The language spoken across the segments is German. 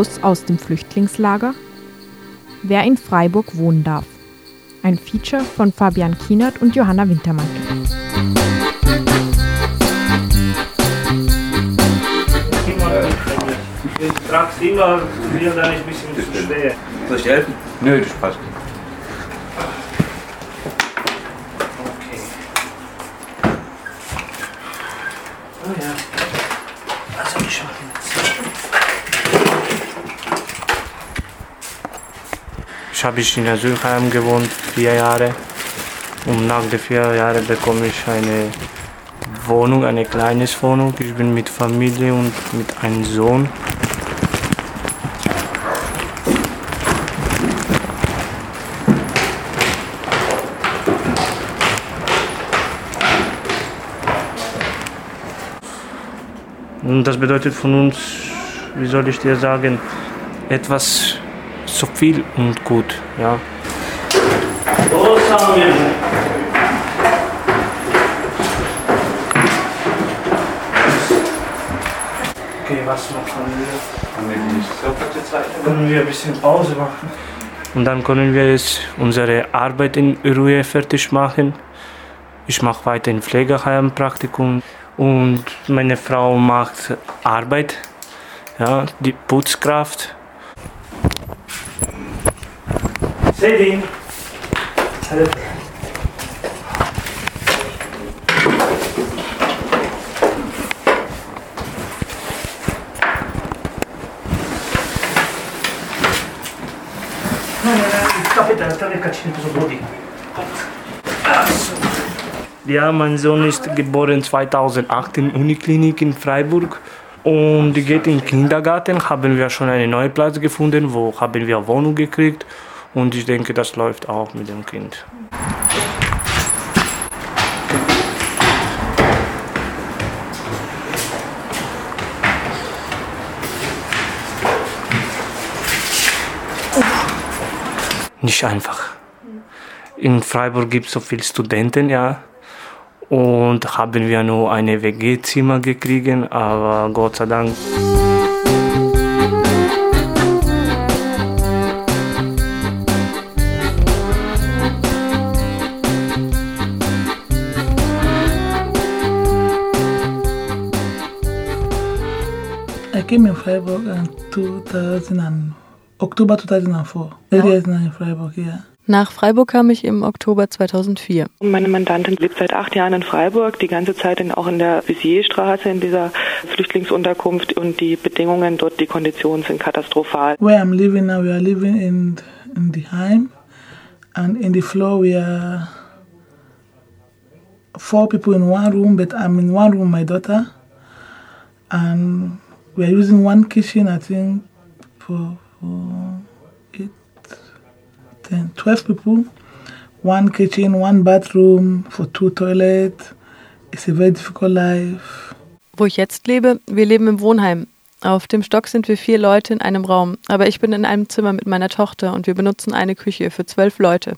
Raus aus dem Flüchtlingslager? Wer in Freiburg wohnen darf. Ein Feature von Fabian Kienert und Johanna Wintermantel. Ich trag's immer, mir dann ein bisschen zu schwer. Soll ich dir helfen? Nö, das passt. Okay. Oh ja. Also ich mache jetzt. Ich habe in Asylheim gewohnt, vier Jahre. Und nach den vier Jahren bekomme ich eine Wohnung, eine kleine Wohnung. Ich bin mit Familie und mit einem Sohn. Und das bedeutet von uns, wie soll ich dir sagen, etwas so viel und gut. Ja. Okay, was machen wir? Können wir ein bisschen Pause machen? Und dann können wir jetzt unsere Arbeit in Ruhe fertig machen. Ich mache weiter in Pflegeheim Praktikum und meine Frau macht Arbeit, ja, die Putzkraft. Sedin. Ja, mein Sohn ist geboren 2008 in Uniklinik in Freiburg und geht in den Kindergarten. Haben wir schon einen neuen Platz gefunden, wo haben wir Wohnung gekriegt und ich denke, das läuft auch mit dem Kind. Nicht einfach. In Freiburg gibt es so viele Studenten, ja. Und haben wir nur eine WG-Zimmer gekriegt, aber Gott sei Dank. Came in Freiburg in 2000 and, October 2004. Eight years now in Freiburg, yeah. Nach Freiburg kam ich im Oktober 2004. Meine Mandantin lebt seit acht Jahren in Freiburg, die ganze Zeit in, auch in der Visierstraße in dieser Flüchtlingsunterkunft und die Bedingungen dort, die Konditionen sind katastrophal. Where I'm living now, we are living in, in the Heim, and in the floor we are four people in one room, but I'm in one room, my daughter, and we are using one kitchen, I think, for, for eight, ten, 12 people. One kitchen, one bathroom, for two toilets. It's a very difficult life. Wo ich jetzt lebe, wir leben im Wohnheim. Auf dem Stock sind wir vier Leute in einem Raum, aber ich bin in einem Zimmer mit meiner Tochter und wir benutzen eine Küche für zwölf Leute.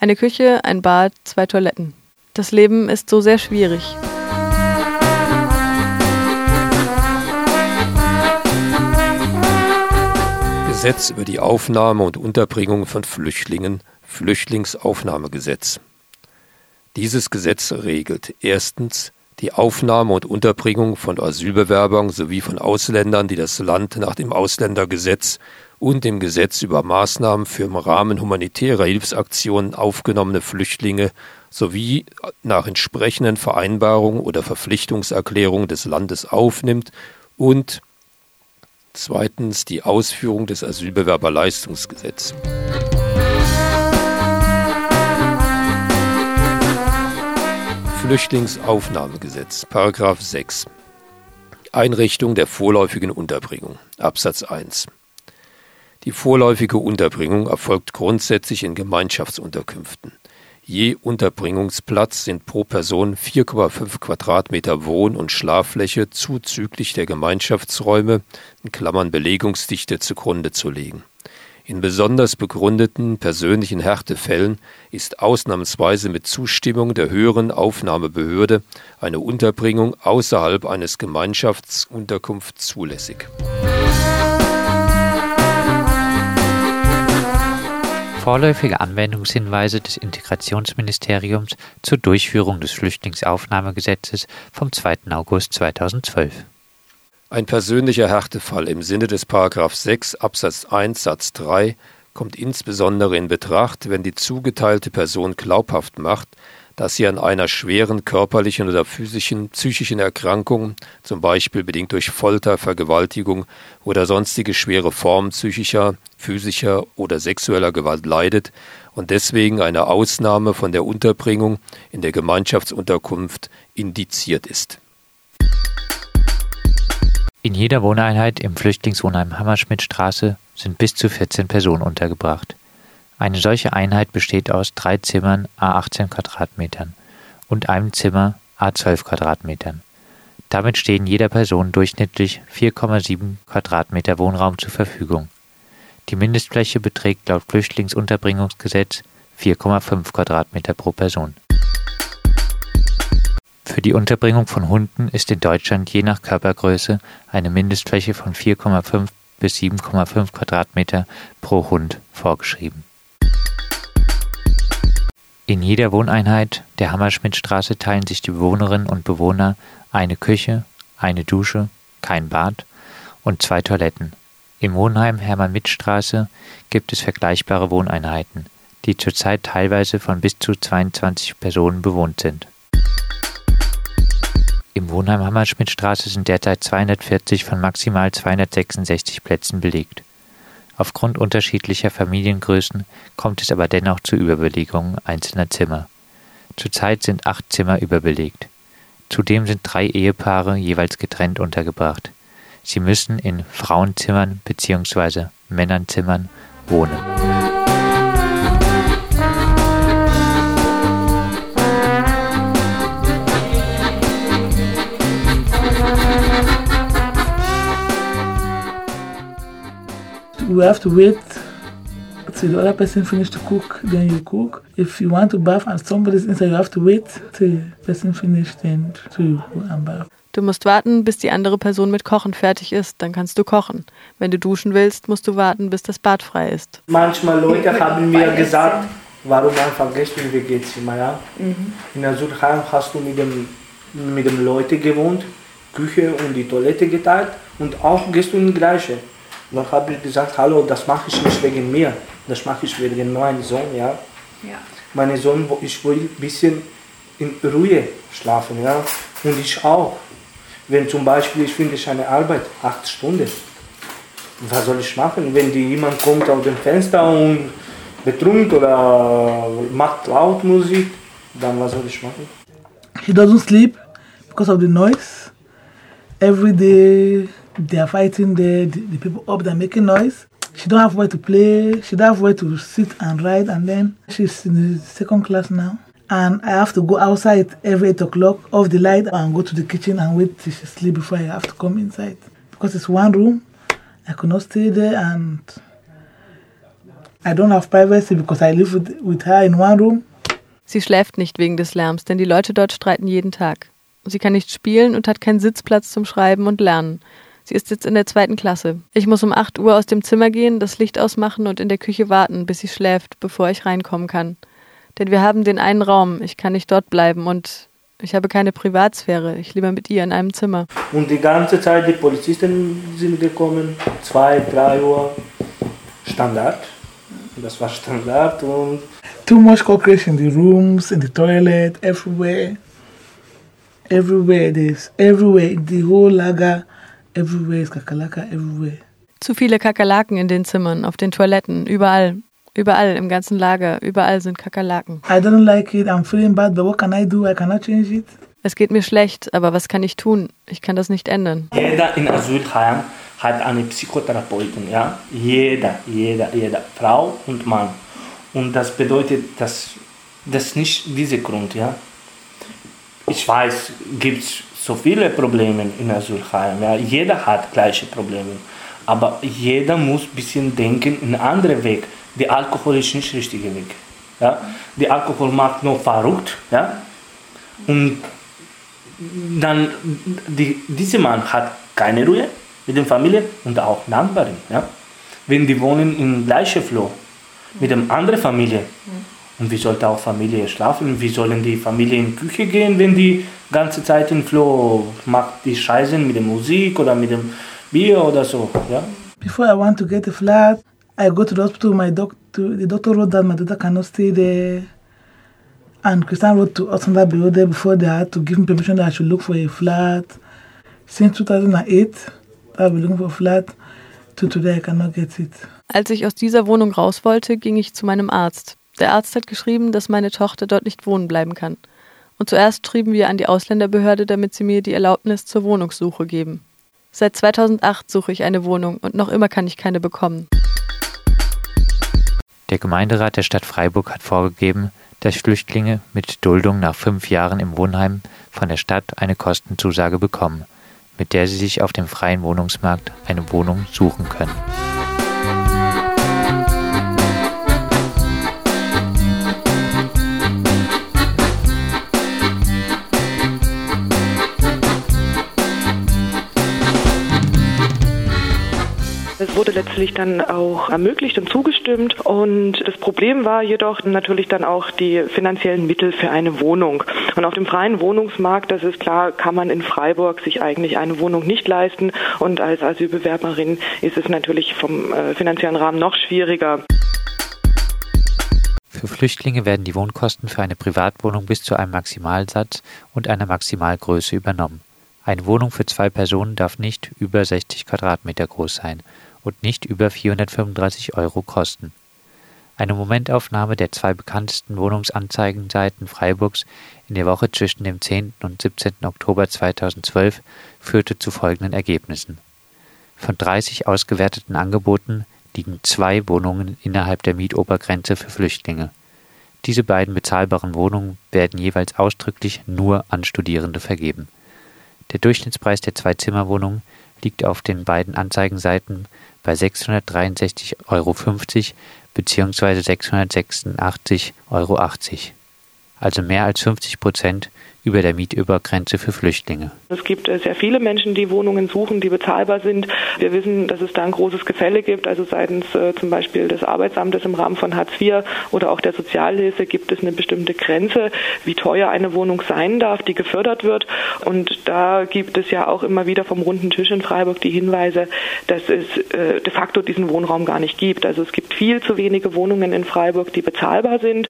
Eine Küche, ein Bad, zwei Toiletten. Das Leben ist so sehr schwierig. Gesetz über die Aufnahme und Unterbringung von Flüchtlingen, Flüchtlingsaufnahmegesetz. Dieses Gesetz regelt erstens die Aufnahme und Unterbringung von Asylbewerbern sowie von Ausländern, die das Land nach dem Ausländergesetz und dem Gesetz über Maßnahmen für im Rahmen humanitärer Hilfsaktionen aufgenommene Flüchtlinge sowie nach entsprechenden Vereinbarungen oder Verpflichtungserklärungen des Landes aufnimmt und Zweitens die Ausführung des Asylbewerberleistungsgesetzes. Flüchtlingsaufnahmegesetz, Paragraph 6. Einrichtung der vorläufigen Unterbringung, Absatz 1. Die vorläufige Unterbringung erfolgt grundsätzlich in Gemeinschaftsunterkünften. Je Unterbringungsplatz sind pro Person 4,5 Quadratmeter Wohn- und Schlaffläche zuzüglich der Gemeinschaftsräume (Belegungsdichte) zugrunde zu legen. In besonders begründeten persönlichen Härtefällen ist ausnahmsweise mit Zustimmung der höheren Aufnahmebehörde eine Unterbringung außerhalb eines Gemeinschaftsunterkunfts zulässig. Vorläufige Anwendungshinweise des Integrationsministeriums zur Durchführung des Flüchtlingsaufnahmegesetzes vom 2. August 2012. Ein persönlicher Härtefall im Sinne des § 6 Absatz 1 Satz 3 kommt insbesondere in Betracht, wenn die zugeteilte Person glaubhaft macht, dass sie an einer schweren körperlichen oder physischen, psychischen Erkrankung, zum Beispiel bedingt durch Folter, Vergewaltigung oder sonstige schwere Formen psychischer, physischer oder sexueller Gewalt leidet und deswegen eine Ausnahme von der Unterbringung in der Gemeinschaftsunterkunft indiziert ist. In jeder Wohneinheit im Flüchtlingswohnheim Hammerschmidtstraße sind bis zu 14 Personen untergebracht. Eine solche Einheit besteht aus drei Zimmern a 18 Quadratmetern und einem Zimmer a 12 Quadratmetern. Damit stehen jeder Person durchschnittlich 4,7 Quadratmeter Wohnraum zur Verfügung. Die Mindestfläche beträgt laut Flüchtlingsunterbringungsgesetz 4,5 Quadratmeter pro Person. Für die Unterbringung von Hunden ist in Deutschland je nach Körpergröße eine Mindestfläche von 4,5 bis 7,5 Quadratmeter pro Hund vorgeschrieben. In jeder Wohneinheit der Hammerschmidtstraße teilen sich die Bewohnerinnen und Bewohner eine Küche, eine Dusche, kein Bad und zwei Toiletten. Im Wohnheim Hermann-Mitt-Straße gibt es vergleichbare Wohneinheiten, die zurzeit teilweise von bis zu 22 Personen bewohnt sind. Im Wohnheim Hammerschmidtstraße sind derzeit 240 von maximal 266 Plätzen belegt. Aufgrund unterschiedlicher Familiengrößen kommt es aber dennoch zu Überbelegungen einzelner Zimmer. Zurzeit sind acht Zimmer überbelegt. Zudem sind drei Ehepaare jeweils getrennt untergebracht. Sie müssen in Frauenzimmern bzw. Männernzimmern wohnen. You have to wait till the other person finish to cook, then you cook. If you want to bath and somebody's inside, you have to wait till the person finish, then to you go and bath. Du musst warten, bis die andere Person mit Kochen fertig ist, dann kannst du kochen. Wenn du duschen willst, musst du warten, bis das Bad frei ist. Manchmal Leute haben mir gesagt, warum einfach gehst du in WG-Zimmer, ja? Mhm. In Asylheim hast du mit dem, mit dem Leute gewohnt, Küche und die Toilette geteilt und auch gehst du in die gleiche. Dann habe ich gesagt, hallo, das mache ich nicht wegen mir, das mache ich wegen meinem Sohn, ja. ja. Mein Sohn, ich will ein bisschen in Ruhe schlafen, ja. Und ich auch. Wenn zum Beispiel ich finde ich eine Arbeit, acht Stunden, was soll ich machen? Wenn die, jemand kommt aus dem Fenster und betrunken oder macht laut Musik, dann was soll ich machen? He doesn't sleep because of the noise. Every day they are fighting there, the, the people up there making noise. She don't have where to play, she don't have where to sit and ride, and then she's in the second class now. And I have to go outside every 8 o'clock, off the light, and go to the kitchen and wait till she sleep before I have to come inside. Because it's one room, I could not stay there, and I don't have privacy because I live with, with her in one room. Sie schläft nicht wegen des Lärms, denn die Leute dort streiten jeden Tag. Sie kann nicht spielen und hat keinen Sitzplatz zum Schreiben und Lernen. Sie ist jetzt in der zweiten Klasse. Ich muss um 8 Uhr aus dem Zimmer gehen, das Licht ausmachen und in der Küche warten, bis sie schläft, bevor ich reinkommen kann. Denn wir haben den einen Raum, ich kann nicht dort bleiben und ich habe keine Privatsphäre. Ich lieber mit ihr in einem Zimmer. Und die ganze Zeit die Polizisten sind gekommen, 2, 3 Uhr, Standard. Das war Standard und too much cockroach in the rooms, in the toilet, everywhere. Everywhere there's everywhere in the whole lager. Everywhere is kakalaka, everywhere. Zu viele Kakerlaken in den Zimmern, auf den Toiletten, überall. Überall im ganzen Lager, überall sind Kakerlaken. I don't like it, I'm feeling bad, but what can I do? I cannot change it. Es geht mir schlecht, aber was kann ich tun? Ich kann das nicht ändern. Jeder in Asylheim hat eine Psychotherapeutin, ja? Jeder, jeder, jeder, Frau und Mann. Und das bedeutet, dass das nicht dieser Grund, ja? Ich weiß, gibt es so viele Probleme in Asylheim. Ja. Jeder hat gleiche Probleme. Aber jeder muss ein bisschen denken in einen anderen Weg. Der Alkohol ist nicht der richtige Weg. Ja. Der Alkohol macht nur verrückt. Ja. Und dann, die, dieser Mann hat keine Ruhe mit der Familie und auch Nachbarn. Ja. Wenn die wohnen im gleichen Flur, mit dem anderen Familie. Und wie sollte auch Familie schlafen? Wie sollen die Familie in die Küche gehen, wenn die ganze Zeit in Flo macht die Scheißen mit der Musik oder mit dem Bier oder so? Ja? Before I want to get a flat, I go to the hospital. My doctor, the doctor wrote that my daughter cannot stay there. And Christian wrote to us on that there before they had to give me permission that I should look for a flat. Since 2008, I've been looking for a flat. To today, I cannot get it. Als ich aus dieser Wohnung raus wollte, ging ich zu meinem Arzt. Der Arzt hat geschrieben, dass meine Tochter dort nicht wohnen bleiben kann. Und zuerst schrieben wir an die Ausländerbehörde, damit sie mir die Erlaubnis zur Wohnungssuche geben. Seit 2008 suche ich eine Wohnung und noch immer kann ich keine bekommen. Der Gemeinderat der Stadt Freiburg hat vorgegeben, dass Flüchtlinge mit Duldung nach fünf Jahren im Wohnheim von der Stadt eine Kostenzusage bekommen, mit der sie sich auf dem freien Wohnungsmarkt eine Wohnung suchen können. Wurde letztlich dann auch ermöglicht und zugestimmt. Und das Problem war jedoch natürlich dann auch die finanziellen Mittel für eine Wohnung. Und auf dem freien Wohnungsmarkt, das ist klar, kann man in Freiburg sich eigentlich eine Wohnung nicht leisten. Und als Asylbewerberin ist es natürlich vom äh, finanziellen Rahmen noch schwieriger. Für Flüchtlinge werden die Wohnkosten für eine Privatwohnung bis zu einem Maximalsatz und einer Maximalgröße übernommen. Eine Wohnung für zwei Personen darf nicht über 60 Quadratmeter groß sein und nicht über 435 Euro kosten. Eine Momentaufnahme der zwei bekanntesten Wohnungsanzeigenseiten Freiburgs in der Woche zwischen dem 10. und 17. Oktober 2012 führte zu folgenden Ergebnissen. Von 30 ausgewerteten Angeboten liegen zwei Wohnungen innerhalb der Mietobergrenze für Flüchtlinge. Diese beiden bezahlbaren Wohnungen werden jeweils ausdrücklich nur an Studierende vergeben. Der Durchschnittspreis der Zwei-Zimmer-Wohnung liegt auf den beiden Anzeigenseiten bei 663,50 Euro bzw. 686,80 Euro, also mehr als 50 Prozent über der Mietübergrenze für Flüchtlinge. Es gibt äh, sehr viele Menschen, die Wohnungen suchen, die bezahlbar sind. Wir wissen, dass es da ein großes Gefälle gibt. Also seitens äh, zum Beispiel des Arbeitsamtes im Rahmen von Hartz IV oder auch der Sozialhilfe gibt es eine bestimmte Grenze, wie teuer eine Wohnung sein darf, die gefördert wird. Und da gibt es ja auch immer wieder vom runden Tisch in Freiburg die Hinweise, dass es äh, de facto diesen Wohnraum gar nicht gibt. Also es gibt viel zu wenige Wohnungen in Freiburg, die bezahlbar sind.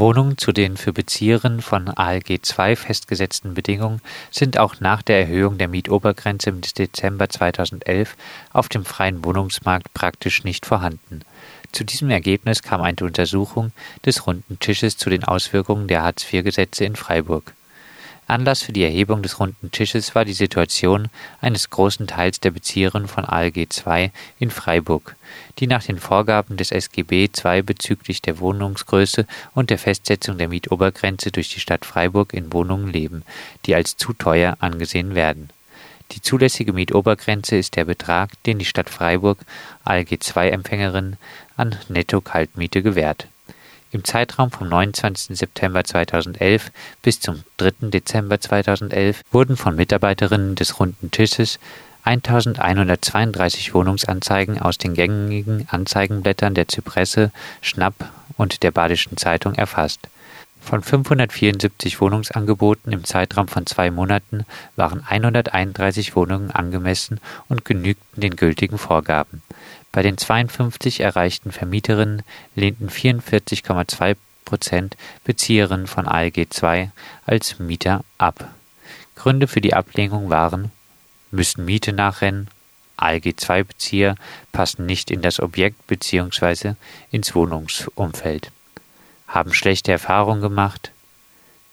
Wohnungen zu den für Bezieherinnen von ALG II festgesetzten Bedingungen sind auch nach der Erhöhung der Mietobergrenze im Dezember 2011 auf dem freien Wohnungsmarkt praktisch nicht vorhanden. Zu diesem Ergebnis kam eine Untersuchung des Runden Tisches zu den Auswirkungen der Hartz-IV-Gesetze in Freiburg. Anlass für die Erhebung des Runden Tisches war die Situation eines großen Teils der Bezieherinnen von ALG II in Freiburg, die nach den Vorgaben des SGB II bezüglich der Wohnungsgröße und der Festsetzung der Mietobergrenze durch die Stadt Freiburg in Wohnungen leben, die als zu teuer angesehen werden. Die zulässige Mietobergrenze ist der Betrag, den die Stadt Freiburg ALG II-Empfängerinnen an Netto-Kaltmiete gewährt im Zeitraum vom 29. September 2011 bis zum 3. Dezember 2011 wurden von Mitarbeiterinnen des Runden Tisches 1132 Wohnungsanzeigen aus den gängigen Anzeigenblättern der Zypresse, Schnapp und der Badischen Zeitung erfasst. Von 574 Wohnungsangeboten im Zeitraum von zwei Monaten waren 131 Wohnungen angemessen und genügten den gültigen Vorgaben. Bei den 52 erreichten Vermieterinnen lehnten 44,2 Prozent Bezieherinnen von ALG II als Mieter ab. Gründe für die Ablehnung waren müssen Miete nachrennen, ALG II-Bezieher passen nicht in das Objekt bzw. ins Wohnungsumfeld, haben schlechte Erfahrungen gemacht,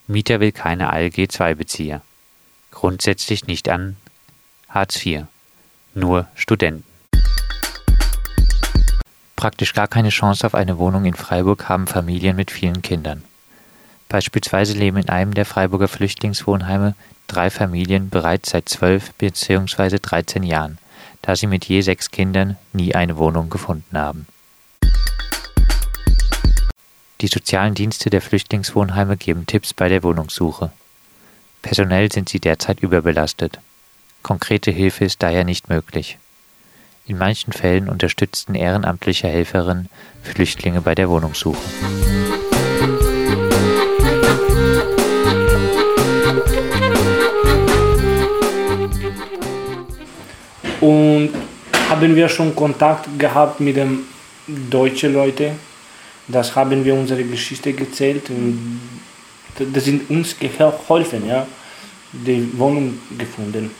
Mieter will keine ALG II-Bezieher, grundsätzlich nicht an Hartz IV, nur Studenten. Praktisch gar keine Chance auf eine Wohnung in Freiburg haben Familien mit vielen Kindern. Beispielsweise leben in einem der Freiburger Flüchtlingswohnheime drei Familien bereits seit zwölf bzw. 13 Jahren, da sie mit je sechs Kindern nie eine Wohnung gefunden haben. Die sozialen Dienste der Flüchtlingswohnheime geben Tipps bei der Wohnungssuche. Personell sind sie derzeit überbelastet. Konkrete Hilfe ist daher nicht möglich. In manchen Fällen unterstützten ehrenamtliche Helferinnen Flüchtlinge bei der Wohnungssuche. Und haben wir schon Kontakt gehabt mit den deutschen Leuten. Das haben wir unsere Geschichte gezählt und das sind uns geholfen, ja, die Wohnung gefunden.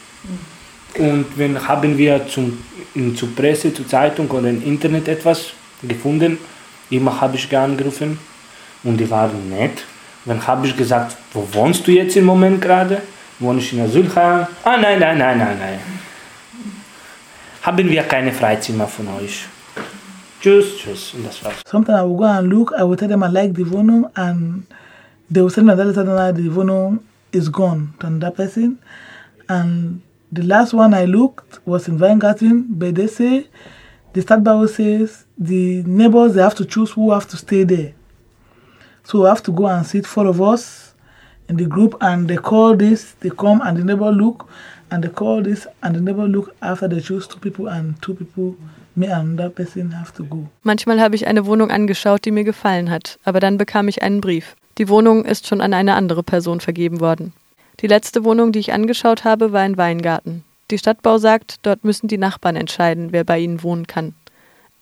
Und wenn haben wir zum, zur Presse, zur Zeitung oder im Internet etwas gefunden, immer habe ich angerufen und die waren nett. Dann habe ich gesagt, wo wohnst du jetzt im Moment gerade? Wohne ich in Asylheim? Ah, nein, nein, nein, nein, nein. Haben wir keine Freizimmer von euch? Tschüss, tschüss. Und das war's. Sometimes I will go and look, I will tell them I like the Wohnung and they will send me another letter that the Wohnung is gone to another person. And the last one I looked was in Weingarten, but they say, the Stadtbau says the neighbors, they have to choose who have to stay there. So we have to go and sit four of us in the group and they call this, they come and the neighbor look and they call this and the neighbor look after they choose two people and two people me and that person have to go. Manchmal habe ich eine Wohnung angeschaut, die mir gefallen hat, aber dann bekam ich einen Brief. Die Wohnung ist schon an eine andere Person vergeben worden. Die letzte Wohnung, die ich angeschaut habe, war ein Weingarten. Die Stadtbau sagt, dort müssen die Nachbarn entscheiden, wer bei ihnen wohnen kann.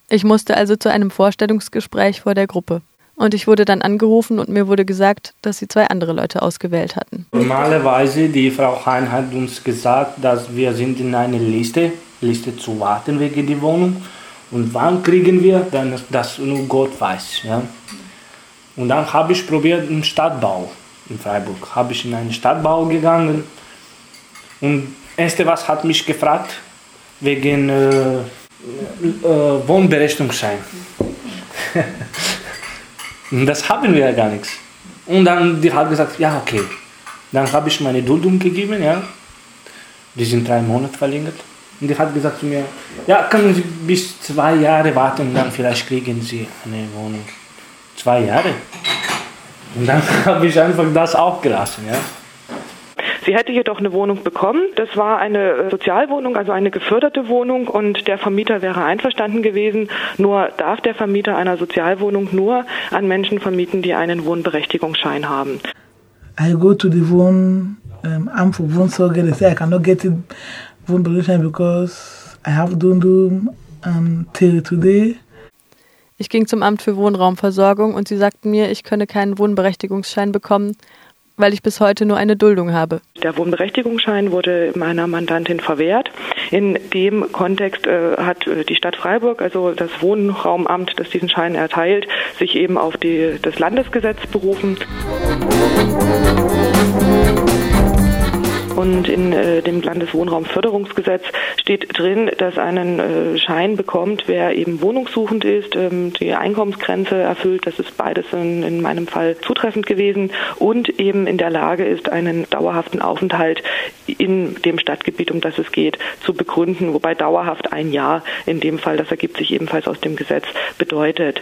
Ich musste also zu einem Vorstellungsgespräch vor der Gruppe. Und ich wurde dann angerufen und mir wurde gesagt, dass sie zwei andere Leute ausgewählt hatten. Normalerweise, die Frau Hein hat uns gesagt, dass wir sind in einer Liste, Liste zu warten wegen der Wohnung. Und wann kriegen wir, dann das nur Gott weiß. Ja. Und dann habe ich probiert im Stadtbau in Freiburg. Habe ich in einen Stadtbau gegangen und erste was hat mich gefragt wegen äh, äh, Wohnberechnungsschein. das haben wir ja gar nichts. Und dann die hat gesagt, ja okay. Dann habe ich meine Duldung gegeben, ja. Die sind drei Monate verlängert. Und die hat gesagt zu mir, ja, können Sie bis zwei Jahre warten, dann vielleicht kriegen Sie eine Wohnung. Zwei Jahre. Und dann habe ich einfach das auch gelassen, ja. Sie hätte jedoch eine Wohnung bekommen. Das war eine Sozialwohnung, also eine geförderte Wohnung und der Vermieter wäre einverstanden gewesen. Nur darf der Vermieter einer Sozialwohnung nur an Menschen vermieten, die einen Wohnberechtigungsschein haben. I go to the Wohn, um, Amt for Wohnsorge, they say I cannot get it Wohnberechtigung because I have Dundum until today. Ich ging zum Amt für Wohnraumversorgung und sie sagten mir, ich könne keinen Wohnberechtigungsschein bekommen, weil ich bis heute nur eine Duldung habe. Der Wohnberechtigungsschein wurde meiner Mandantin verwehrt. In dem Kontext äh, hat die Stadt Freiburg, also das Wohnraumamt, das diesen Schein erteilt, sich eben auf die, das Landesgesetz berufen. Und in äh, dem Landeswohnraumförderungsgesetz steht drin, dass einen äh, Schein bekommt, wer eben wohnungssuchend ist, ähm, die Einkommensgrenze erfüllt. Das ist beides in, in meinem Fall zutreffend gewesen und eben in der Lage ist, einen dauerhaften Aufenthalt in dem Stadtgebiet, um das es geht, zu begründen. Wobei dauerhaft ein Jahr in dem Fall, das ergibt sich ebenfalls aus dem Gesetz, bedeutet.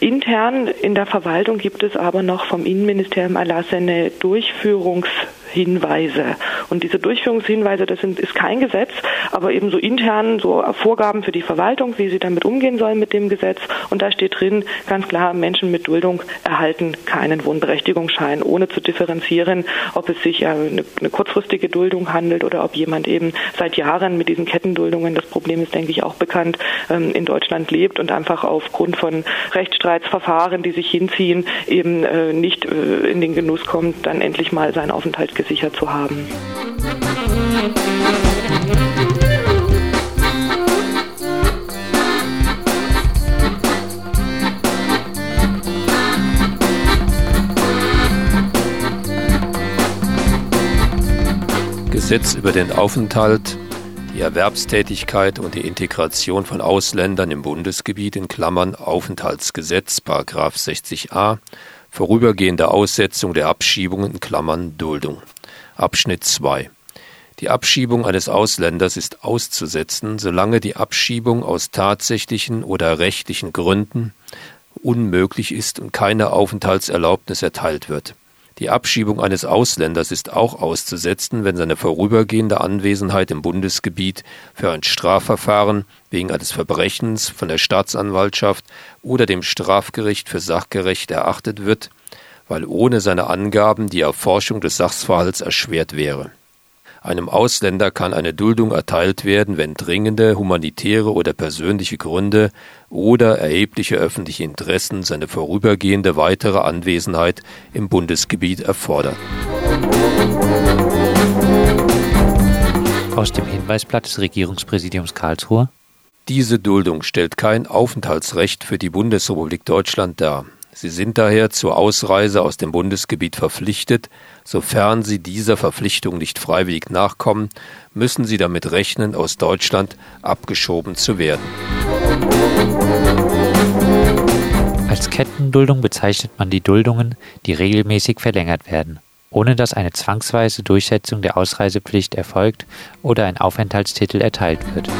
Intern in der Verwaltung gibt es aber noch vom Innenministerium erlassene Durchführungs Hinweise. Und diese Durchführungshinweise, das sind, ist kein Gesetz, aber eben so intern so Vorgaben für die Verwaltung, wie sie damit umgehen sollen mit dem Gesetz. Und da steht drin, ganz klar, Menschen mit Duldung erhalten keinen Wohnberechtigungsschein, ohne zu differenzieren, ob es sich ja eine, eine kurzfristige Duldung handelt oder ob jemand eben seit Jahren mit diesen Kettenduldungen, das Problem ist, denke ich, auch bekannt, ähm, in Deutschland lebt und einfach aufgrund von Rechtsstreitsverfahren, die sich hinziehen, eben äh, nicht äh, in den Genuss kommt, dann endlich mal seinen Aufenthalt gesichert zu haben. Gesetz über den Aufenthalt, die Erwerbstätigkeit und die Integration von Ausländern im Bundesgebiet in Klammern Aufenthaltsgesetz, Paragraph 60a, vorübergehende Aussetzung der Abschiebungen in Klammern Duldung. Abschnitt 2 Die Abschiebung eines Ausländers ist auszusetzen, solange die Abschiebung aus tatsächlichen oder rechtlichen Gründen unmöglich ist und keine Aufenthaltserlaubnis erteilt wird. Die Abschiebung eines Ausländers ist auch auszusetzen, wenn seine vorübergehende Anwesenheit im Bundesgebiet für ein Strafverfahren wegen eines Verbrechens von der Staatsanwaltschaft oder dem Strafgericht für sachgerecht erachtet wird, weil ohne seine Angaben die Erforschung des Sachverhalts erschwert wäre. Einem Ausländer kann eine Duldung erteilt werden, wenn dringende humanitäre oder persönliche Gründe oder erhebliche öffentliche Interessen seine vorübergehende weitere Anwesenheit im Bundesgebiet erfordern. Aus dem Hinweisblatt des Regierungspräsidiums Karlsruhe Diese Duldung stellt kein Aufenthaltsrecht für die Bundesrepublik Deutschland dar. Sie sind daher zur Ausreise aus dem Bundesgebiet verpflichtet. Sofern Sie dieser Verpflichtung nicht freiwillig nachkommen, müssen Sie damit rechnen, aus Deutschland abgeschoben zu werden. Als Kettenduldung bezeichnet man die Duldungen, die regelmäßig verlängert werden, ohne dass eine zwangsweise Durchsetzung der Ausreisepflicht erfolgt oder ein Aufenthaltstitel erteilt wird.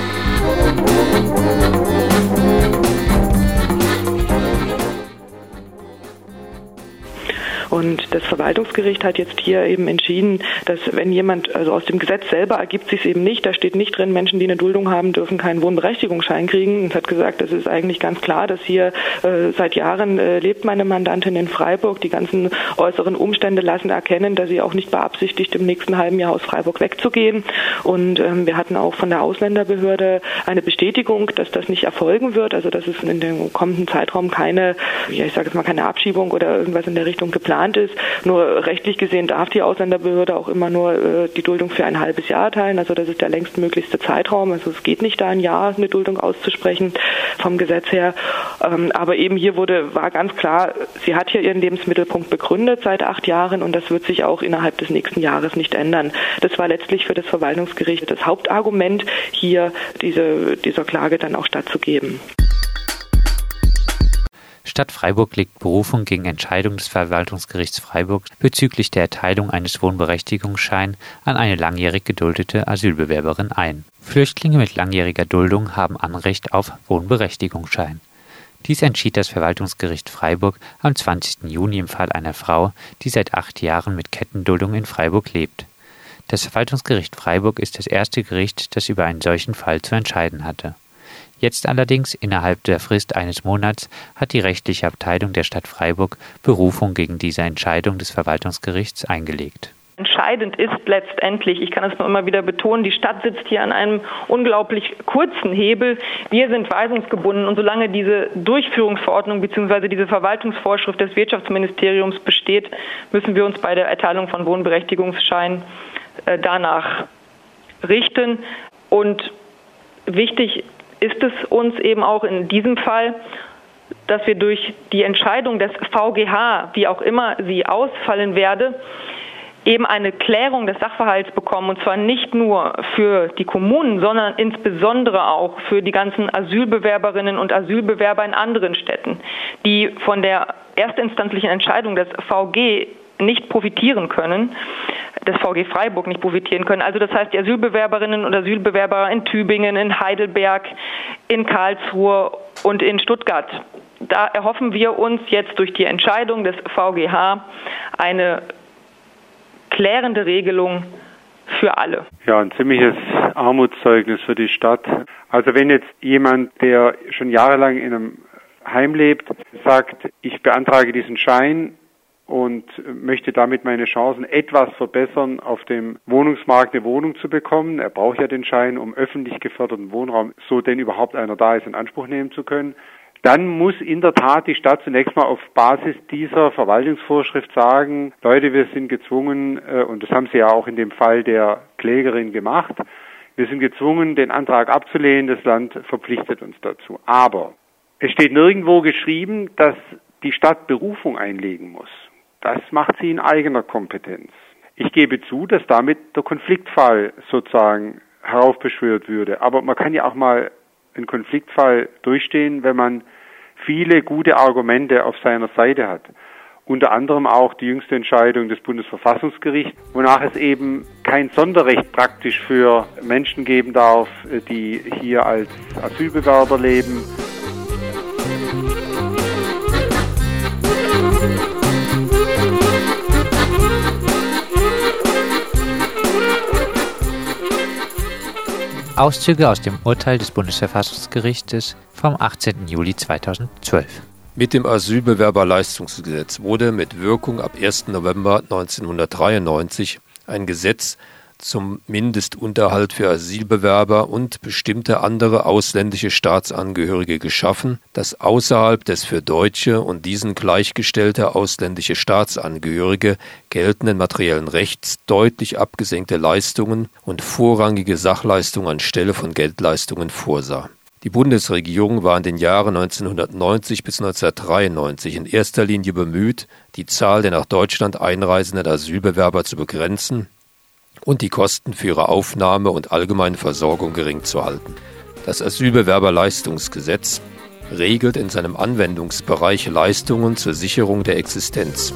Und das Verwaltungsgericht hat jetzt hier eben entschieden, dass wenn jemand, also aus dem Gesetz selber ergibt sich eben nicht, da steht nicht drin, Menschen, die eine Duldung haben, dürfen keinen Wohnberechtigungsschein kriegen. Und hat gesagt, das ist eigentlich ganz klar, dass hier äh, seit Jahren äh, lebt meine Mandantin in Freiburg. Die ganzen äußeren Umstände lassen erkennen, dass sie auch nicht beabsichtigt, im nächsten halben Jahr aus Freiburg wegzugehen. Und ähm, wir hatten auch von der Ausländerbehörde eine Bestätigung, dass das nicht erfolgen wird, also dass es in dem kommenden Zeitraum keine, ja ich sage jetzt mal keine Abschiebung oder irgendwas in der Richtung geplant geplant ist. Nur rechtlich gesehen darf die Ausländerbehörde auch immer nur äh, die Duldung für ein halbes Jahr erteilen. Also das ist der längstmöglichste Zeitraum. Also es geht nicht da ein Jahr eine Duldung auszusprechen vom Gesetz her. Ähm, aber eben hier wurde, war ganz klar, sie hat hier ihren Lebensmittelpunkt begründet seit acht Jahren und das wird sich auch innerhalb des nächsten Jahres nicht ändern. Das war letztlich für das Verwaltungsgericht das Hauptargument, hier diese, dieser Klage dann auch stattzugeben. Stadt Freiburg legt Berufung gegen Entscheidung des Verwaltungsgerichts Freiburg bezüglich der Erteilung eines Wohnberechtigungsscheins an eine langjährig geduldete Asylbewerberin ein. Flüchtlinge mit langjähriger Duldung haben Anrecht auf Wohnberechtigungsschein. Dies entschied das Verwaltungsgericht Freiburg am 20. Juni im Fall einer Frau, die seit acht Jahren mit Kettenduldung in Freiburg lebt. Das Verwaltungsgericht Freiburg ist das erste Gericht, das über einen solchen Fall zu entscheiden hatte. Jetzt allerdings, innerhalb der Frist eines Monats, hat die rechtliche Abteilung der Stadt Freiburg Berufung gegen diese Entscheidung des Verwaltungsgerichts eingelegt. Entscheidend ist letztendlich, ich kann es nur immer wieder betonen, die Stadt sitzt hier an einem unglaublich kurzen Hebel. Wir sind weisungsgebunden und solange diese Durchführungsverordnung bzw. diese Verwaltungsvorschrift des Wirtschaftsministeriums besteht, müssen wir uns bei der Erteilung von Wohnberechtigungsscheinen äh, danach richten. Und wichtig ist es uns eben auch in diesem Fall, dass wir durch die Entscheidung des VGH, wie auch immer sie ausfallen werde, eben eine Klärung des Sachverhalts bekommen, und zwar nicht nur für die Kommunen, sondern insbesondere auch für die ganzen Asylbewerberinnen und Asylbewerber in anderen Städten, die von der erstinstanzlichen Entscheidung des VG nicht profitieren können, des VG Freiburg nicht profitieren können. Also das heißt, die Asylbewerberinnen und Asylbewerber in Tübingen, in Heidelberg, in Karlsruhe und in Stuttgart. Da erhoffen wir uns jetzt durch die Entscheidung des VGH eine klärende Regelung für alle. Ja, ein ziemliches Armutszeugnis für die Stadt. Also wenn jetzt jemand, der schon jahrelang in einem Heim lebt, sagt, ich beantrage diesen Schein, und möchte damit meine Chancen etwas verbessern, auf dem Wohnungsmarkt eine Wohnung zu bekommen. Er braucht ja den Schein, um öffentlich geförderten Wohnraum, so denn überhaupt einer da ist, in Anspruch nehmen zu können. Dann muss in der Tat die Stadt zunächst mal auf Basis dieser Verwaltungsvorschrift sagen, Leute, wir sind gezwungen, äh, und das haben sie ja auch in dem Fall der Klägerin gemacht, wir sind gezwungen, den Antrag abzulehnen, das Land verpflichtet uns dazu. Aber es steht nirgendwo geschrieben, dass die Stadt Berufung einlegen muss. Das macht sie in eigener Kompetenz. Ich gebe zu, dass damit der Konfliktfall sozusagen heraufbeschwört würde. Aber man kann ja auch mal einen Konfliktfall durchstehen, wenn man viele gute Argumente auf seiner Seite hat. Unter anderem auch die jüngste Entscheidung des Bundesverfassungsgerichts, wonach es eben kein Sonderrecht praktisch für Menschen geben darf, die hier als Asylbewerber leben. Auszüge aus dem Urteil des Bundesverfassungsgerichtes vom 18. Juli 2012. Mit dem Asylbewerberleistungsgesetz wurde mit Wirkung ab 1. November 1993 ein Gesetz zum Mindestunterhalt für Asylbewerber und bestimmte andere ausländische Staatsangehörige geschaffen, das außerhalb des für Deutsche und diesen gleichgestellte ausländische Staatsangehörige geltenden materiellen Rechts deutlich abgesenkte Leistungen und vorrangige Sachleistungen anstelle von Geldleistungen vorsah. Die Bundesregierung war in den Jahren 1990 bis 1993 in erster Linie bemüht, die Zahl der nach Deutschland einreisenden Asylbewerber zu begrenzen und die Kosten für ihre Aufnahme und allgemeine Versorgung gering zu halten. Das Asylbewerberleistungsgesetz regelt in seinem Anwendungsbereich Leistungen zur Sicherung der Existenz.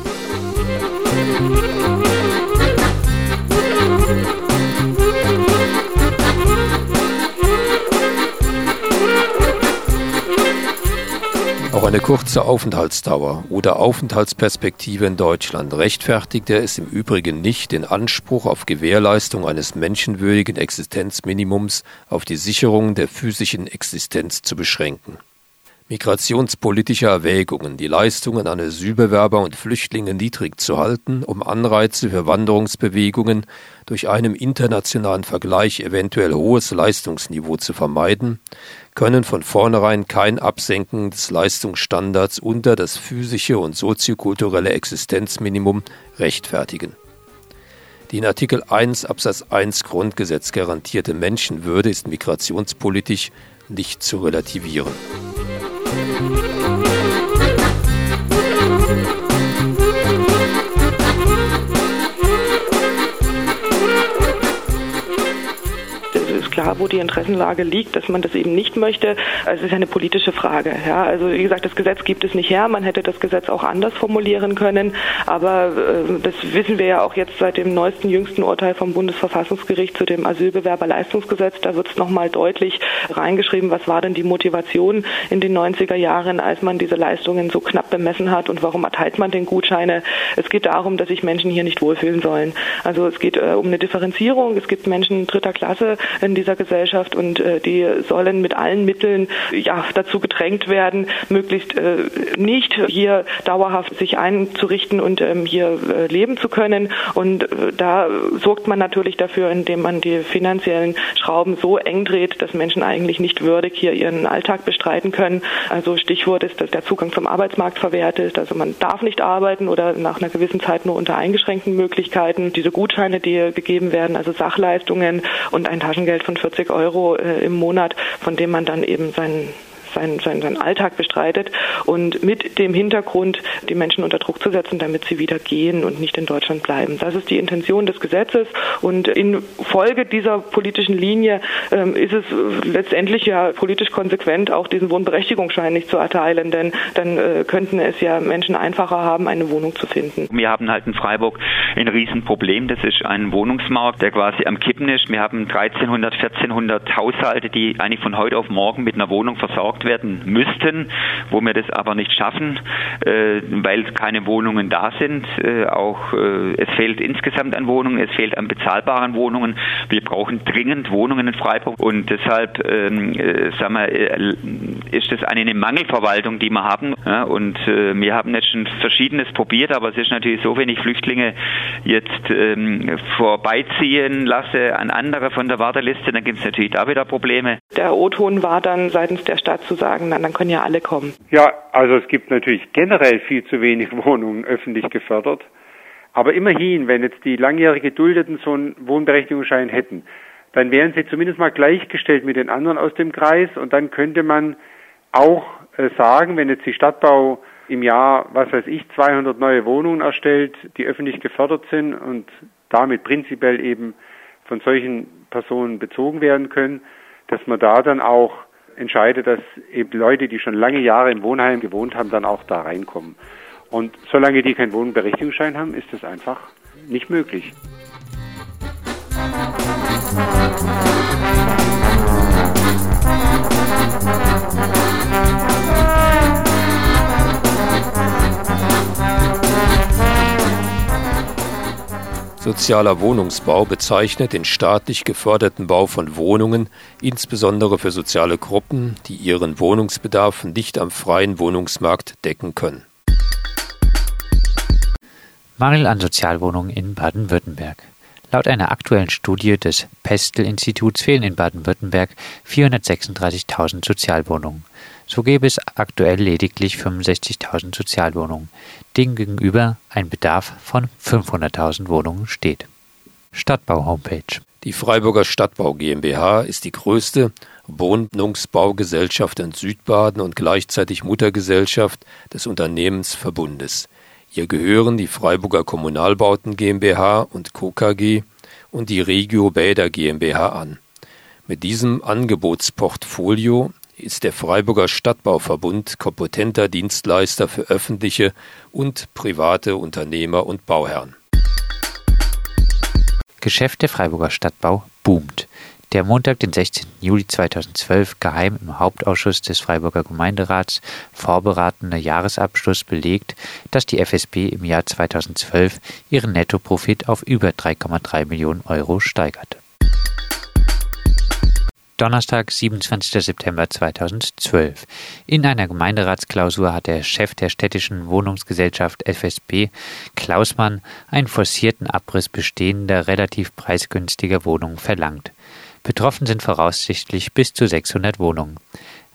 Auch eine kurze Aufenthaltsdauer oder Aufenthaltsperspektive in Deutschland rechtfertigte es im Übrigen nicht, den Anspruch auf Gewährleistung eines menschenwürdigen Existenzminimums auf die Sicherung der physischen Existenz zu beschränken. Migrationspolitische Erwägungen, die Leistungen an Asylbewerber und Flüchtlinge niedrig zu halten, um Anreize für Wanderungsbewegungen durch einem internationalen Vergleich eventuell hohes Leistungsniveau zu vermeiden, können von vornherein kein Absenken des Leistungsstandards unter das physische und soziokulturelle Existenzminimum rechtfertigen. Die in Artikel 1 Absatz 1 Grundgesetz garantierte Menschenwürde ist migrationspolitisch nicht zu relativieren. Thank you. Klar, wo die Interessenlage liegt, dass man das eben nicht möchte. Also es ist eine politische Frage. Ja, also wie gesagt, das Gesetz gibt es nicht her. Man hätte das Gesetz auch anders formulieren können. Aber äh, das wissen wir ja auch jetzt seit dem neuesten, jüngsten Urteil vom Bundesverfassungsgericht zu dem Asylbewerberleistungsgesetz. Da wird es nochmal deutlich reingeschrieben, was war denn die Motivation in den 90er Jahren, als man diese Leistungen so knapp bemessen hat und warum erteilt man den Gutscheine. Es geht darum, dass sich Menschen hier nicht wohlfühlen sollen. Also es geht äh, um eine Differenzierung. Es gibt Menschen dritter Klasse in dieser Gesellschaft und äh, die sollen mit allen Mitteln ja, dazu gedrängt werden, möglichst äh, nicht hier dauerhaft sich einzurichten und ähm, hier äh, leben zu können. Und äh, da sorgt man natürlich dafür, indem man die finanziellen Schrauben so eng dreht, dass Menschen eigentlich nicht würdig hier ihren Alltag bestreiten können. Also Stichwort ist, dass der Zugang zum Arbeitsmarkt verwehrt ist. Also man darf nicht arbeiten oder nach einer gewissen Zeit nur unter eingeschränkten Möglichkeiten. Diese Gutscheine, die gegeben werden, also Sachleistungen und ein Taschengeld von 40 Euro äh, im Monat, von dem man dann eben seinen seinen, seinen, seinen Alltag bestreitet und mit dem Hintergrund, die Menschen unter Druck zu setzen, damit sie wieder gehen und nicht in Deutschland bleiben. Das ist die Intention des Gesetzes und in Folge dieser politischen Linie ähm, ist es letztendlich ja politisch konsequent, auch diesen Wohnberechtigungsschein nicht zu erteilen, denn dann äh, könnten es ja Menschen einfacher haben, eine Wohnung zu finden. Wir haben halt in Freiburg ein Riesenproblem. Das ist ein Wohnungsmarkt, der quasi am Kippen ist. Wir haben 1300, 1400 Haushalte, die eigentlich von heute auf morgen mit einer Wohnung versorgt versorgt werden müssten, wo wir das aber nicht schaffen, äh, weil keine Wohnungen da sind. Äh, auch äh, es fehlt insgesamt an Wohnungen, es fehlt an bezahlbaren Wohnungen. Wir brauchen dringend Wohnungen in Freiburg und deshalb ähm, äh, sagen wir, ist das eine Mangelverwaltung, die wir haben. Und wir haben jetzt schon Verschiedenes probiert, aber es ist natürlich so, wenn ich Flüchtlinge jetzt ähm, vorbeiziehen lasse an andere von der Warteliste, dann gibt es natürlich da wieder Probleme. Der O-Ton war dann seitens der Stadt zu sagen, na, dann können ja alle kommen. Ja, also es gibt natürlich generell viel zu wenig Wohnungen öffentlich gefördert. Aber immerhin, wenn jetzt die langjährig Geduldeten so einen Wohnberechtigungsschein hätten, dann wären sie zumindest mal gleichgestellt mit den anderen aus dem Kreis und dann könnte man auch äh, sagen, wenn jetzt die Stadtbau im Jahr, was weiß ich, 200 neue Wohnungen erstellt, die öffentlich gefördert sind und damit prinzipiell eben von solchen Personen bezogen werden können, dass man da dann auch entscheidet, dass eben Leute, die schon lange Jahre im Wohnheim gewohnt haben, dann auch da reinkommen. Und solange die keinen Wohnberechtigungsschein haben, ist das einfach nicht möglich. Sozialer Wohnungsbau bezeichnet den staatlich geförderten Bau von Wohnungen, insbesondere für soziale Gruppen, die ihren Wohnungsbedarf nicht am freien Wohnungsmarkt decken können. Mangel an Sozialwohnungen in Baden-Württemberg. Laut einer aktuellen Studie des Pestel-Instituts fehlen in Baden-Württemberg 436.000 Sozialwohnungen. So gäbe es aktuell lediglich 65.000 Sozialwohnungen, demgegenüber ein Bedarf von 500.000 Wohnungen steht. Stadtbau-Homepage Die Freiburger Stadtbau GmbH ist die größte Wohnungsbaugesellschaft in Südbaden und gleichzeitig Muttergesellschaft des Unternehmensverbundes. Ihr gehören die Freiburger Kommunalbauten GmbH und Co. KG und die Regio Bäder GmbH an. Mit diesem Angebotsportfolio ist der Freiburger Stadtbauverbund kompetenter Dienstleister für öffentliche und private Unternehmer und Bauherren. Geschäft der Freiburger Stadtbau boomt. Der Montag, den 16. Juli 2012, geheim im Hauptausschuss des Freiburger Gemeinderats vorberatende Jahresabschluss belegt, dass die FSB im Jahr 2012 ihren Nettoprofit auf über 3,3 Millionen Euro steigerte. Donnerstag, 27. September 2012. In einer Gemeinderatsklausur hat der Chef der städtischen Wohnungsgesellschaft FSB, Klausmann, einen forcierten Abriss bestehender, relativ preisgünstiger Wohnungen verlangt. Betroffen sind voraussichtlich bis zu 600 Wohnungen.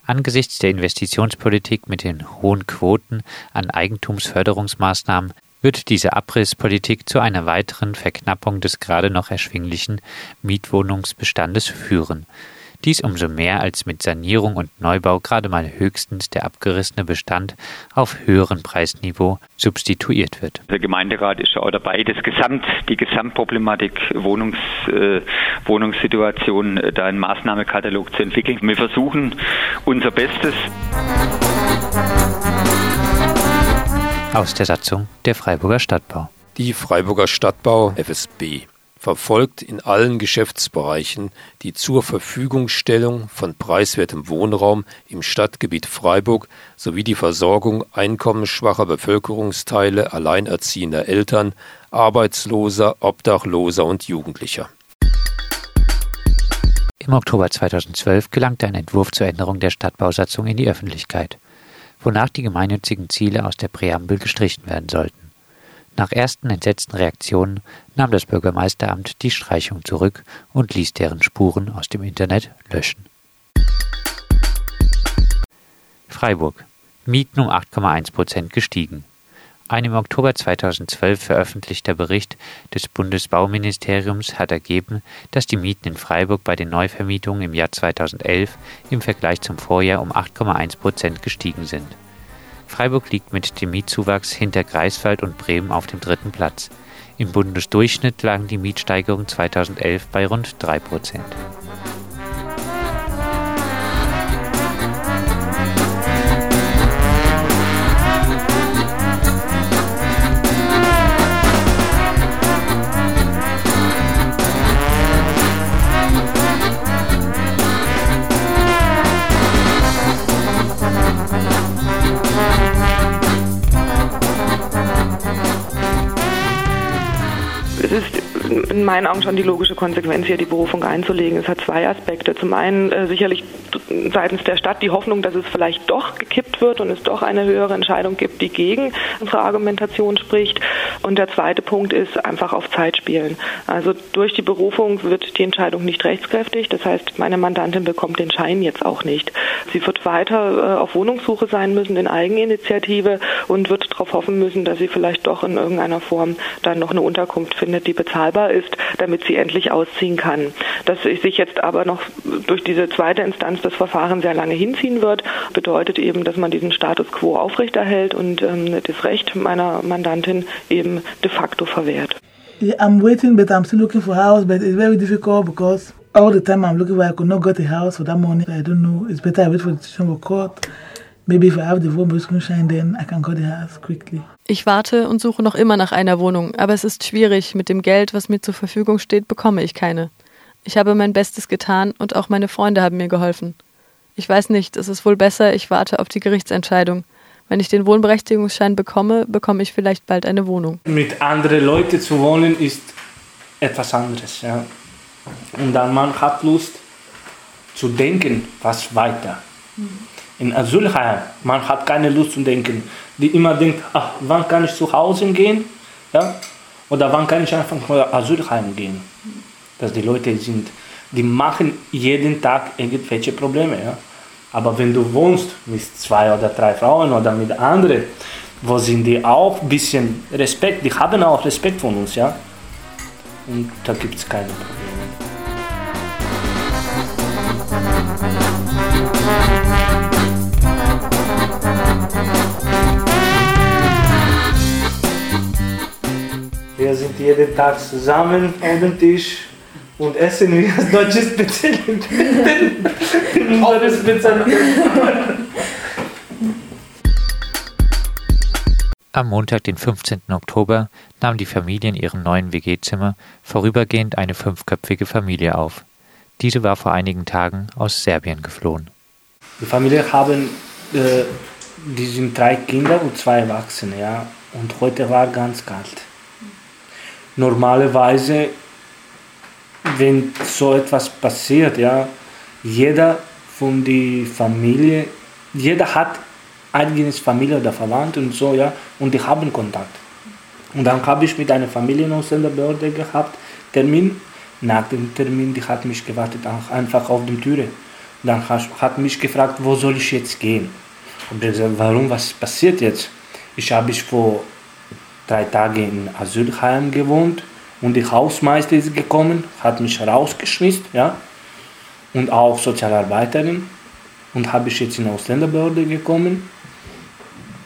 Angesichts der Investitionspolitik mit den hohen Quoten an Eigentumsförderungsmaßnahmen wird diese Abrisspolitik zu einer weiteren Verknappung des gerade noch erschwinglichen Mietwohnungsbestandes führen. Dies umso mehr, als mit Sanierung und Neubau gerade mal höchstens der abgerissene Bestand auf höherem Preisniveau substituiert wird. Der Gemeinderat ist auch dabei, das Gesamt, die Gesamtproblematik Wohnungs, äh, Wohnungssituation äh, da einen Maßnahmekatalog zu entwickeln. Wir versuchen unser Bestes. Aus der Satzung der Freiburger Stadtbau. Die Freiburger Stadtbau FSB verfolgt in allen Geschäftsbereichen die Zurverfügungstellung von preiswertem Wohnraum im Stadtgebiet Freiburg sowie die Versorgung einkommensschwacher Bevölkerungsteile, alleinerziehender Eltern, Arbeitsloser, Obdachloser und Jugendlicher. Im Oktober 2012 gelangte ein Entwurf zur Änderung der Stadtbausatzung in die Öffentlichkeit, wonach die gemeinnützigen Ziele aus der Präambel gestrichen werden sollten. Nach ersten entsetzten Reaktionen nahm das Bürgermeisteramt die Streichung zurück und ließ deren Spuren aus dem Internet löschen. Freiburg. Mieten um 8,1 Prozent gestiegen. Ein im Oktober 2012 veröffentlichter Bericht des Bundesbauministeriums hat ergeben, dass die Mieten in Freiburg bei den Neuvermietungen im Jahr 2011 im Vergleich zum Vorjahr um 8,1 Prozent gestiegen sind. Freiburg liegt mit dem Mietzuwachs hinter Greifswald und Bremen auf dem dritten Platz. Im Bundesdurchschnitt lagen die Mietsteigerungen 2011 bei rund 3 Prozent. In meinen Augen schon die logische Konsequenz, hier die Berufung einzulegen. Es hat zwei Aspekte. Zum einen äh, sicherlich seitens der Stadt die Hoffnung, dass es vielleicht doch gekippt wird und es doch eine höhere Entscheidung gibt, die gegen unsere Argumentation spricht. Und der zweite Punkt ist einfach auf Zeit spielen. Also durch die Berufung wird die Entscheidung nicht rechtskräftig. Das heißt, meine Mandantin bekommt den Schein jetzt auch nicht. Sie wird weiter äh, auf Wohnungssuche sein müssen in Eigeninitiative und wird darauf hoffen müssen, dass sie vielleicht doch in irgendeiner Form dann noch eine Unterkunft findet, die bezahlbar ist, damit sie endlich ausziehen kann. Dass sich jetzt aber noch durch diese zweite Instanz das Verfahren sehr lange hinziehen wird, bedeutet eben, dass man diesen Status quo aufrechterhält und ähm, das Recht meiner Mandantin eben de facto verwehrt. I'm waiting, but I'm still looking for a house, but it's very difficult because all the time I'm looking for I could not get a house for that money. I don't know. It's better I wait for the decision of court. Maybe if I have the vote shine, then I can get the house quickly. Ich warte und suche noch immer nach einer Wohnung, aber es ist schwierig. Mit dem Geld, was mir zur Verfügung steht, bekomme ich keine. Ich habe mein Bestes getan und auch meine Freunde haben mir geholfen. Ich weiß nicht, es ist wohl besser, ich warte auf die Gerichtsentscheidung. Wenn ich den Wohnberechtigungsschein bekomme, bekomme ich vielleicht bald eine Wohnung. Mit anderen Leuten zu wohnen ist etwas anderes. Ja. Und dann man hat Lust zu denken, was weiter. In Asylheim, man hat keine Lust zu denken. Die immer denkt, ach, wann kann ich zu Hause gehen? Ja? Oder wann kann ich einfach in Asylheim gehen? Dass die Leute sind, die machen jeden Tag irgendwelche Probleme. Ja? Aber wenn du wohnst mit zwei oder drei Frauen oder mit anderen, wo sind die auch ein bisschen Respekt, die haben auch Respekt von uns, ja. Und da gibt es keine Probleme. Wir sind jeden Tag zusammen auf dem Tisch und essen wie das deutsche Spezialität. Unsere Spezialität. Am Montag, den 15. Oktober, nahm die Familie in ihrem neuen WG-Zimmer vorübergehend eine fünfköpfige Familie auf. Diese war vor einigen Tagen aus Serbien geflohen. Die Familie haben, äh, die sind drei Kinder und zwei Erwachsene, ja. Und heute war ganz kalt. Normalerweise wenn so etwas passiert, ja, jeder von der Familie, jeder hat eigenes Familie oder Verwandte und so, ja, und die haben Kontakt. Und dann habe ich mit einer Familie aus der Behörde gehabt, Termin. Nach dem Termin, die hat mich gewartet, einfach auf der Türe. Dann hat, mich gefragt, wo soll ich jetzt gehen? Und ich gesagt, warum, was passiert jetzt? Ich habe vor drei Tagen in Asylheim gewohnt und die Hausmeister ist gekommen, hat mich rausgeschmissen, ja, und auch Sozialarbeiterin. Und habe ich jetzt in Ausländerbehörde gekommen,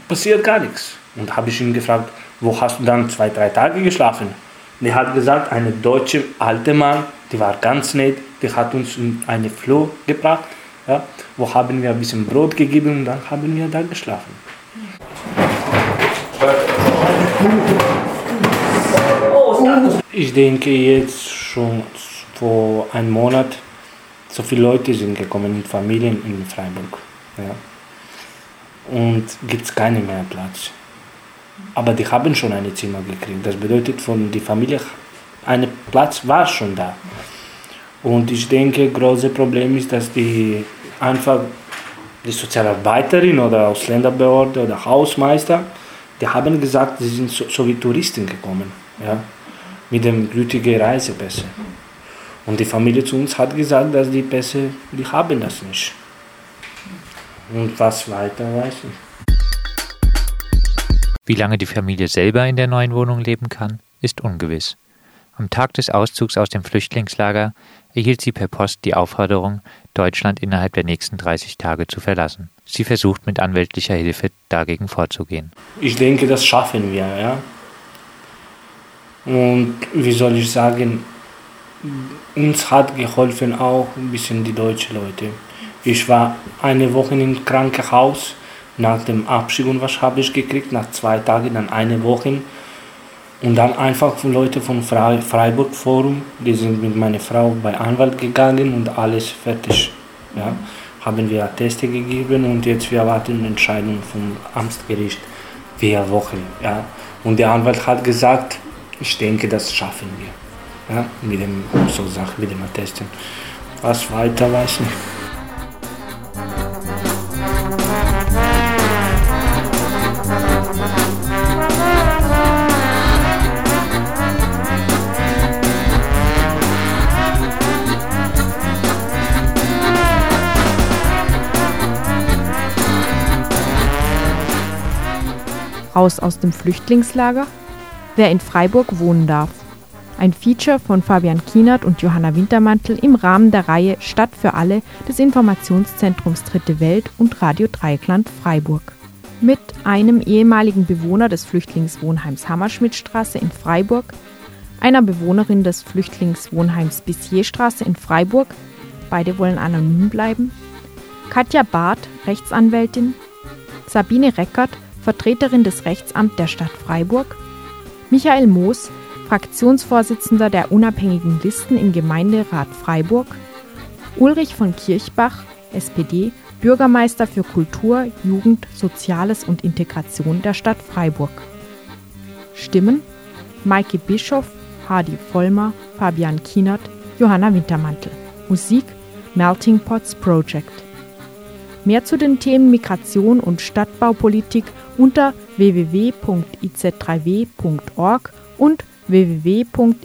passiert gar nichts. Und habe ich ihn gefragt, wo hast du dann zwei, drei Tage geschlafen? Und er hat gesagt, eine deutsche alte Mann, die war ganz nett, die hat uns in eine Floh gebracht, ja, wo haben wir ein bisschen Brot gegeben und dann haben wir da geschlafen. Ich denke jetzt schon vor einem Monat, so viele Leute sind gekommen Familien in Freiburg. Ja. Und gibt es keinen mehr Platz. Aber die haben schon ein Zimmer gekriegt. Das bedeutet, von der Familie, ein Platz war schon da. Und ich denke, das große Problem ist, dass die einfach die Sozialarbeiterin oder Ausländerbehörde oder Hausmeister, die haben gesagt, sie sind so, so wie Touristen gekommen. Ja mit dem gültigen Reisepässe. Und die Familie zu uns hat gesagt, dass die Pässe, die haben das nicht. Und was weiter weiß ich. Wie lange die Familie selber in der neuen Wohnung leben kann, ist ungewiss. Am Tag des Auszugs aus dem Flüchtlingslager erhielt sie per Post die Aufforderung, Deutschland innerhalb der nächsten 30 Tage zu verlassen. Sie versucht mit anwältlicher Hilfe dagegen vorzugehen. Ich denke, das schaffen wir. Ja? Und wie soll ich sagen, uns hat geholfen auch ein bisschen die deutschen Leute. Ich war eine Woche im Krankenhaus nach dem Abschied und was habe ich gekriegt? Nach zwei Tagen, dann eine Woche. Und dann einfach Leute vom Freiburg Forum, die sind mit meiner Frau bei Anwalt gegangen und alles fertig. Ja, haben wir Atteste gegeben und jetzt wir erwarten eine Entscheidung vom Amtsgericht vier Wochen. Ja. Und der Anwalt hat gesagt, ich denke, das schaffen wir. Ja, mit dem so Sachen, mit dem Attesten. Was weiter weiß ich nicht. Raus aus dem Flüchtlingslager Wer in Freiburg wohnen darf. Ein Feature von Fabian Kienert und Johanna Wintermantel im Rahmen der Reihe Stadt für alle des Informationszentrums Dritte Welt und Radio Dreieckland Freiburg. Mit einem ehemaligen Bewohner des Flüchtlingswohnheims Hammerschmidtstraße in Freiburg, einer Bewohnerin des Flüchtlingswohnheims Bissierstraße in Freiburg, beide wollen anonym bleiben, Katja Barth, Rechtsanwältin, Sabine Reckert, Vertreterin des Rechtsamts der Stadt Freiburg Michael Moos, Fraktionsvorsitzender der unabhängigen Listen im Gemeinderat Freiburg, Ulrich von Kirchbach, SPD, Bürgermeister für Kultur, Jugend, Soziales und Integration der Stadt Freiburg. Stimmen Maike Bischoff, Hardy Vollmer, Fabian Kienert, Johanna Wintermantel. Musik Melting Pots Project. Mehr zu den Themen Migration und Stadtbaupolitik unter www.iz3w.org und www.rdl.de.